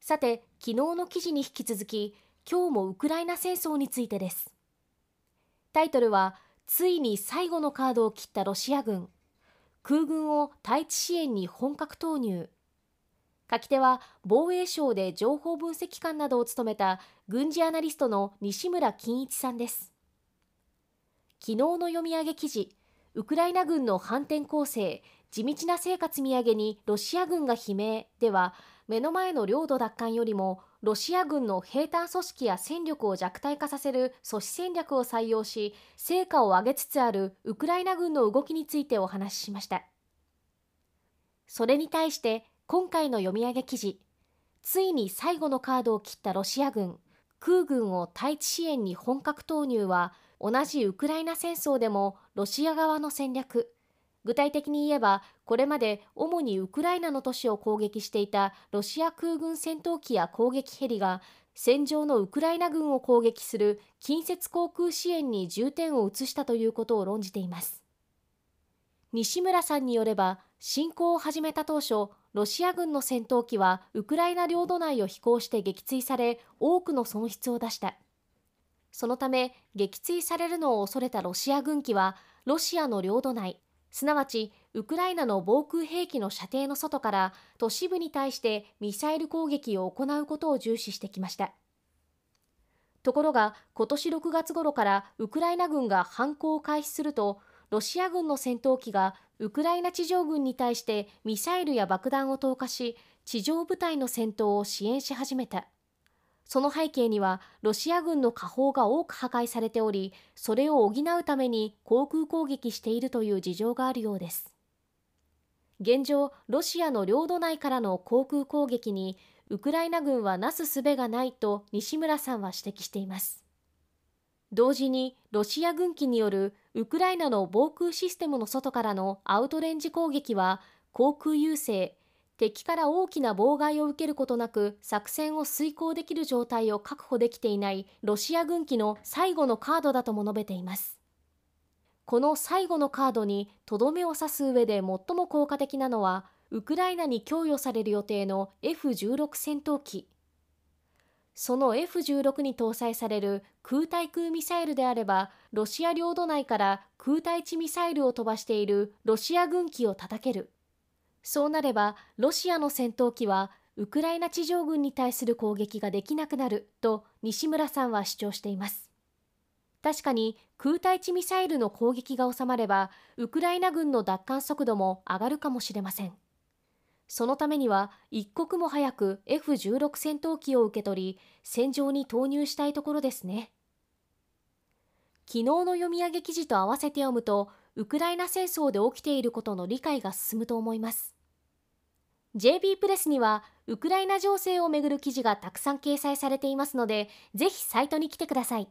さて昨日の記事に引き続き今日もウクライナ戦争についてです。タイトルはついに最後のカードを切ったロシア軍。空軍を対地支援に本格投入。書き手は防衛省で情報分析官などを務めた軍事アナリストの西村金一さんです。昨日の読み上げ記事ウクライナ軍の反転攻勢地道な生活土産にロシア軍が悲鳴。では目の前の領土奪還よりもロシア軍の兵隊組織や戦力を弱体化させる阻止戦略を採用し成果を上げつつあるウクライナ軍の動きについてお話ししました。それに対して今回の読み上げ記事ついに最後のカードを切ったロシア軍空軍を対地支援に本格投入は同じウクライナ戦争でもロシア側の戦略具体的に言えばこれまで主にウクライナの都市を攻撃していたロシア空軍戦闘機や攻撃ヘリが戦場のウクライナ軍を攻撃する近接航空支援に重点を移したということを論じています。西村さんによれば侵攻を始めた当初ロシア軍の戦闘機はウクライナ領土内を飛行して撃墜され多くの損失を出した。そのため撃墜されるのを恐れたロシア軍機はロシアの領土内すなわちウクライナの防空兵器の射程の外から都市部に対してミサイル攻撃を行うことを重視してきました。ところが今年6月頃からウクライナ軍が反攻を開始するとロシア軍の戦闘機がウクライナ地上軍に対してミサイルや爆弾を投下し地上部隊の戦闘を支援し始めた。その背景にはロシア軍の火砲が多く破壊されておりそれを補うために航空攻撃しているという事情があるようです。現状ロシアの領土内からの航空攻撃にウクライナ軍はなすすべがないと西村さんは指摘しています。同時にロシア軍機によるウクライナの防空システムの外からのアウトレンジ攻撃は航空優勢敵から大きな妨害を受けることなく作戦を遂行できる状態を確保できていないロシア軍機の最後のカードだとも述べています。この最後のカードにとどめを刺す上で最も効果的なのはウクライナに供与される予定の F16 戦闘機。その F16 に搭載される空対空ミサイルであればロシア領土内から空対地ミサイルを飛ばしているロシア軍機を叩ける。そうなればロシアの戦闘機はウクライナ地上軍に対する攻撃ができなくなると西村さんは主張しています。確かに空対地ミサイルの攻撃が収まればウクライナ軍の奪還速度も上がるかもしれません。そのためには一刻も早く F16 戦闘機を受け取り戦場に投入したいところですね。昨日の読み上げ記事と合わせて読むとウクライナ戦争で起きていることの理解が進むと思います。JB プレスにはウクライナ情勢をめぐる記事がたくさん掲載されていますのでぜひサイトに来てください。